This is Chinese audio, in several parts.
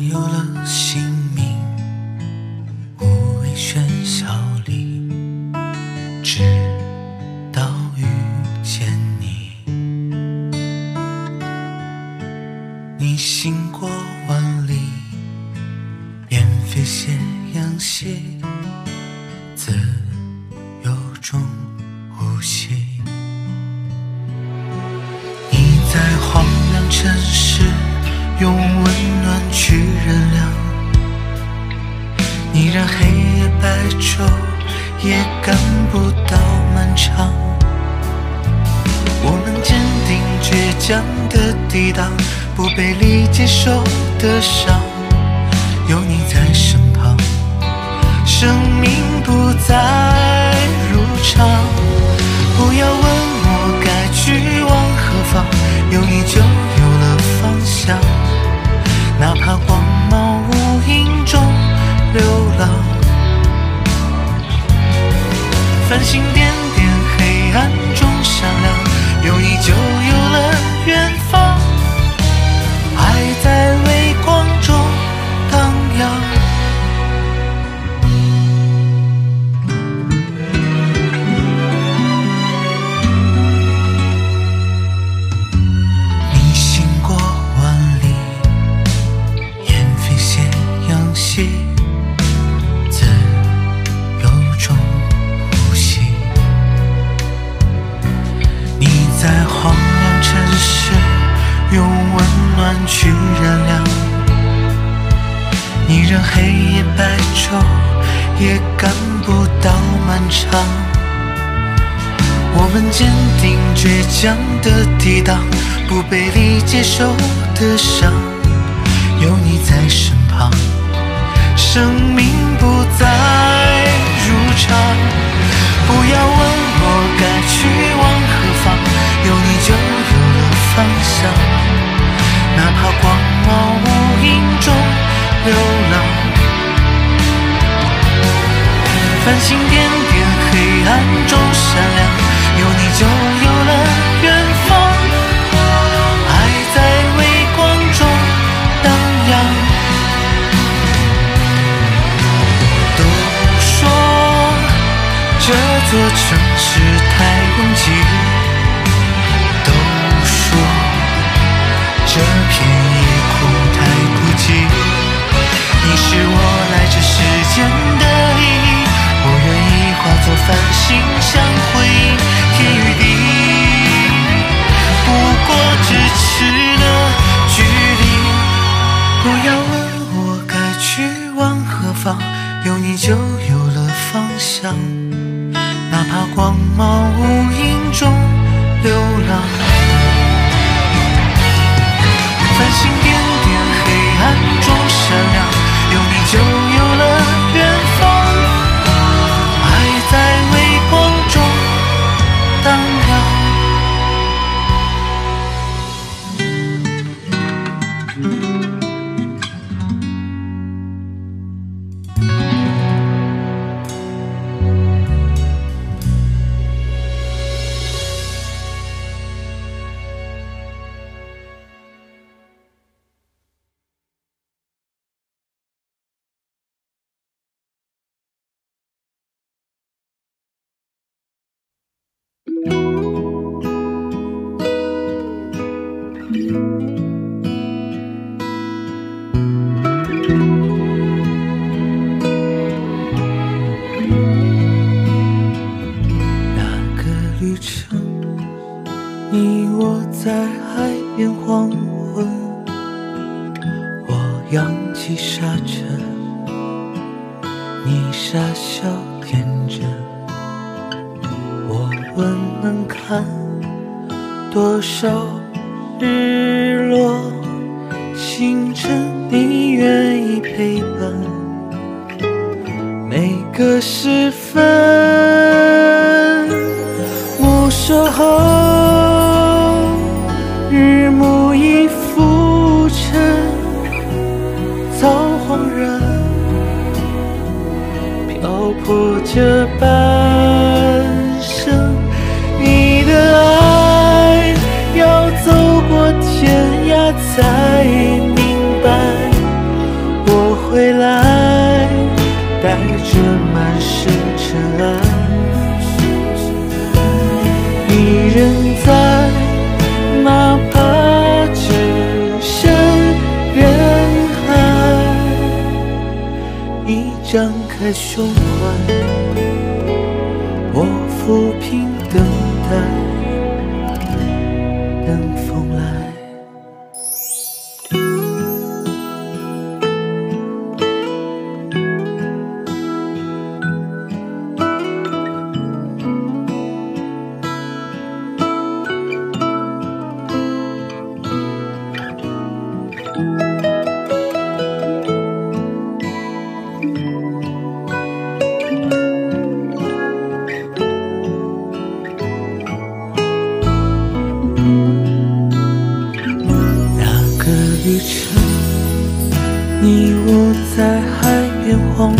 有了心被理解受的伤，有你在身旁，生命不再如常。不要问我该去往何方，有你就有了方向。哪怕光芒无影中流浪，繁星点点，黑暗中闪亮，也赶不到漫长。我们坚定倔强的抵挡不被理解受的伤，有你在身旁，生命不再如常。不要问我该去往何方，有你就有了方向。哪怕光芒无影中流浪，繁星点点，黑暗中闪亮，有你就有了远方。爱在微光中荡漾。都说这座城哪怕光芒无影中流浪，看多少日落星辰，你愿意陪伴。每个时分，的胸怀。红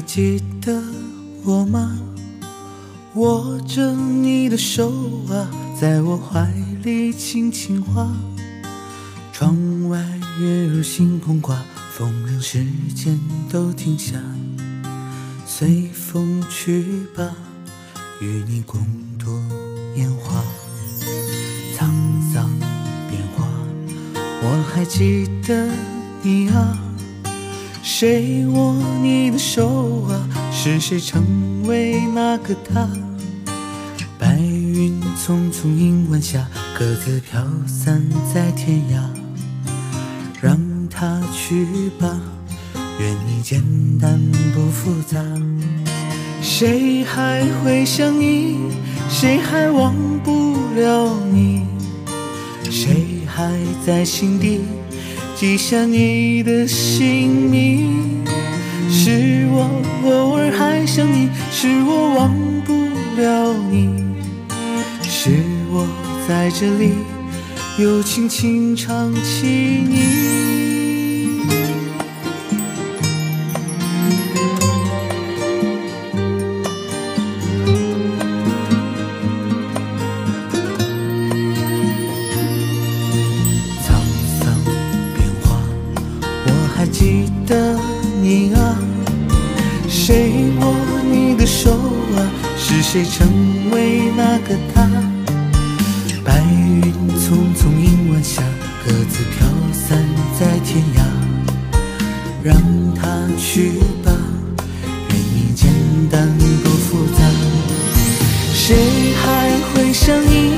还记得我吗？握着你的手啊，在我怀里轻轻画。窗外月如星空挂，风让时间都停下。随风去吧，与你共度年华。沧桑变化，我还记得你啊。谁握你的手啊？是谁成为那个他？白云匆匆映晚霞，各自飘散在天涯。让它去吧，愿你简单不复杂。谁还会想你？谁还忘不了你？谁还在心底记下你的姓名？是我偶尔还想你，是我忘不了你，是我在这里又轻轻唱起你。让它去吧愿你简单不复杂谁还会想你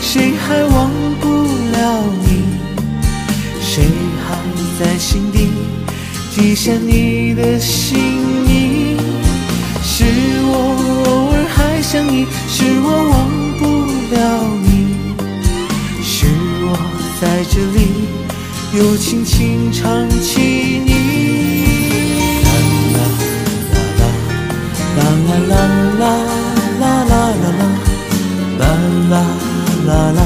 谁还忘不了你？谁还在心底记下你的姓名是我偶尔还想你是我忘不了你？是我在这里又轻轻唱起你。啦啦啦啦啦啦啦啦啦啦啦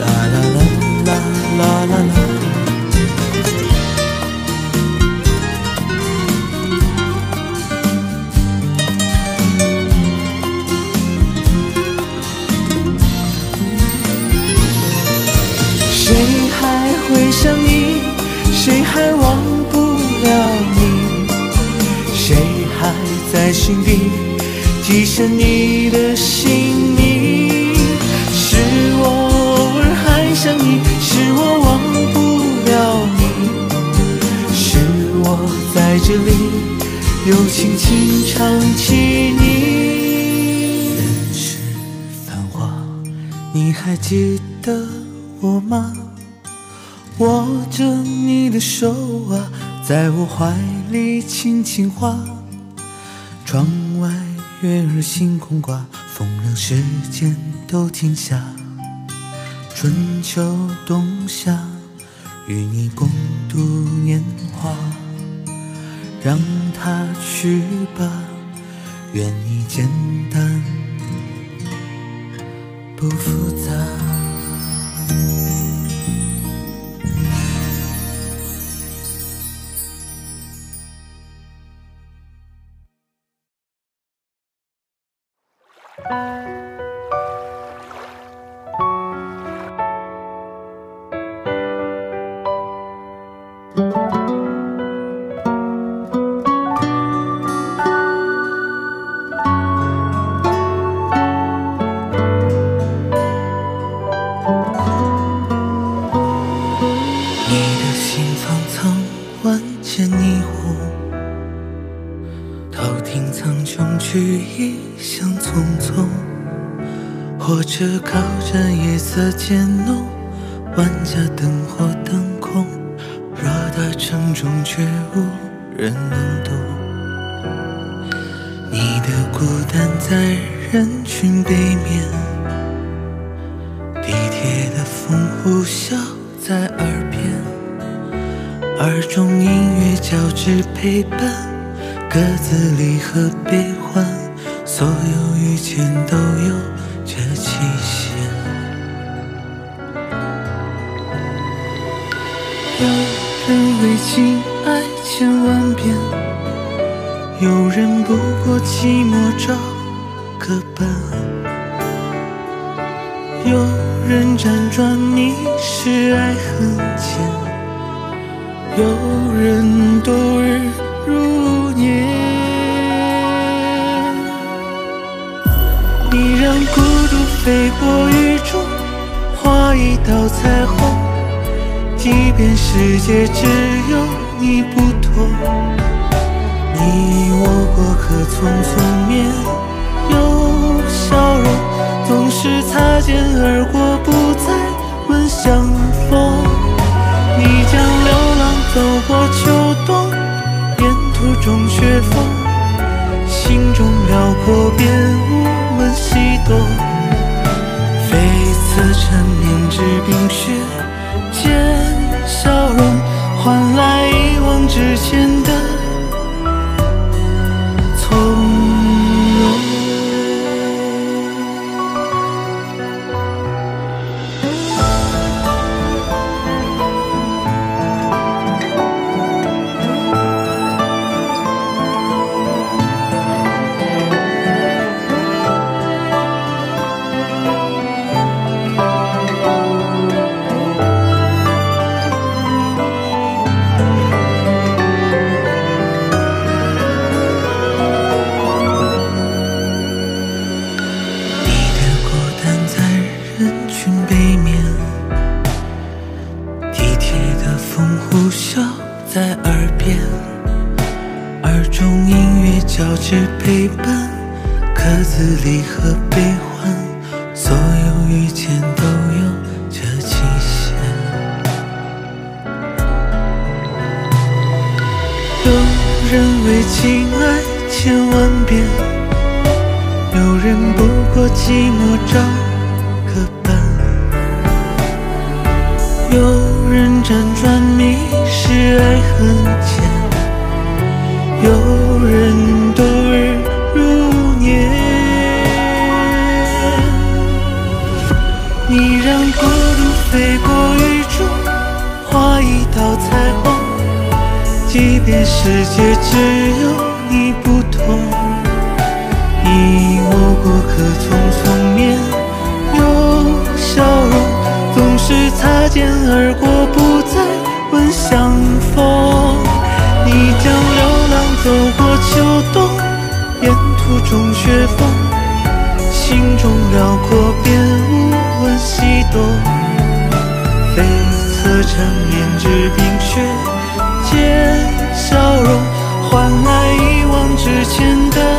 啦啦啦啦啦啦。谁还会想你？谁还？心底记下你的姓名？是我偶尔还想你，是我忘不了你，是我在这里又轻轻唱起你。人世繁华，你还记得我吗？握着你的手啊，在我怀里轻轻画。窗外月儿星空挂，风让时间都停下。春秋冬夏，与你共度年华。让它去吧，愿你简单不复杂。耳中音乐交织陪伴，各自离合悲欢，所有遇见都有着期限。有人为情爱千万遍，有人不过寂寞找个伴。有人辗转迷失爱恨间，有人度日如年。你让孤独飞过雨中，画一道彩虹。即便世界只有你不同，你我过客匆匆面有笑容，总是擦肩而过，不再问相逢。走过秋冬，沿途中雪峰，心中辽阔便无问西东。非此缠绵至冰雪见笑容，换来一往之前的而过，不再问相逢。你将流浪走过秋冬，沿途中雪风，心中辽阔，便无问西东。绯色缠绵至冰雪，见笑容，换来一往直前的。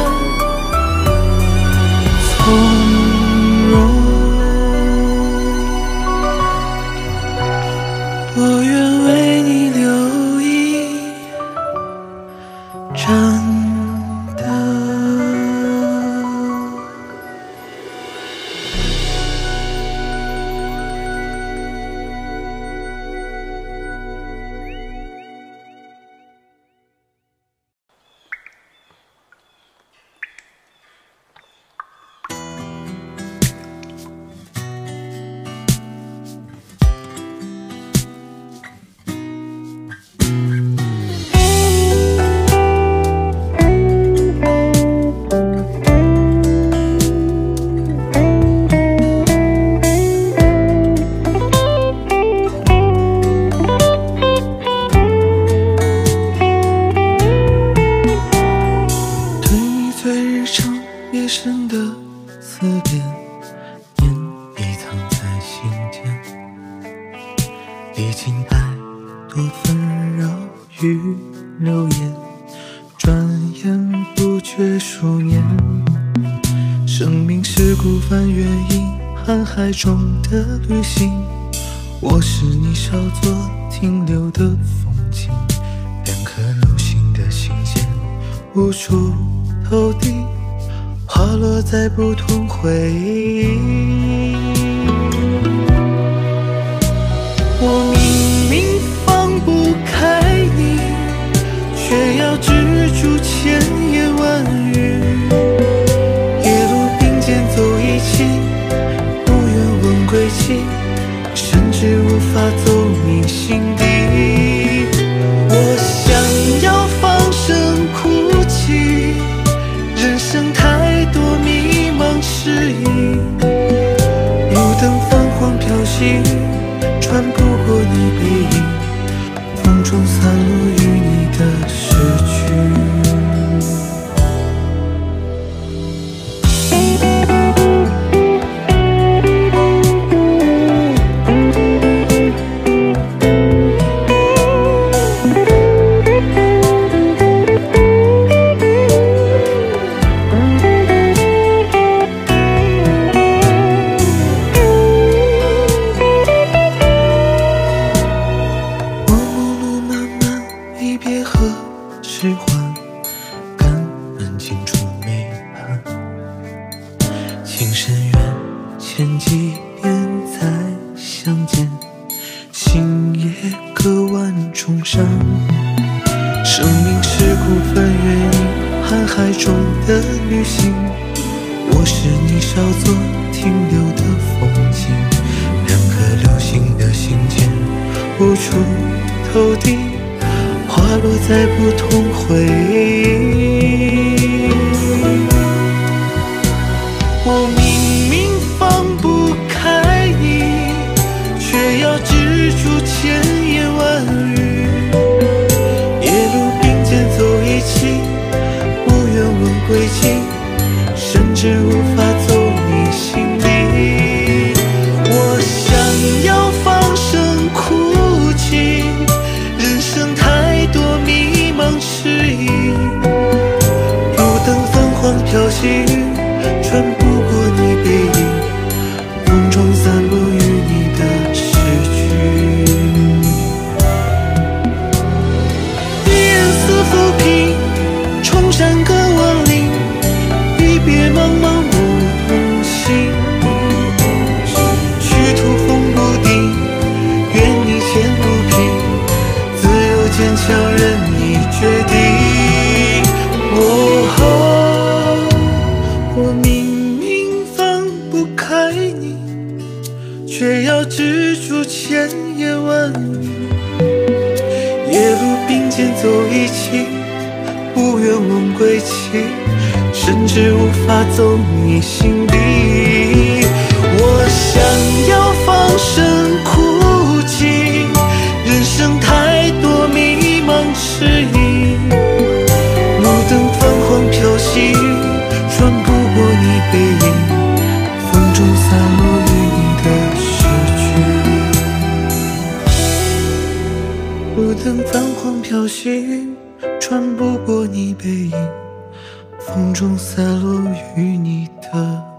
夜深的思典，念你藏在心间。历经太多纷扰与流言，转眼不觉数年。生命是孤帆远影瀚海中的旅行，我是你稍作停留的风景。两颗流星的信间，无处投递。花落在不同回忆，我明明放不开你，却要止住牵引。如同回忆。手心太多迷茫迟疑，路灯泛黄飘稀，穿不过你背影，风中散落与你的诗句。路灯泛黄飘稀，穿不过你背影，风中散落与你的。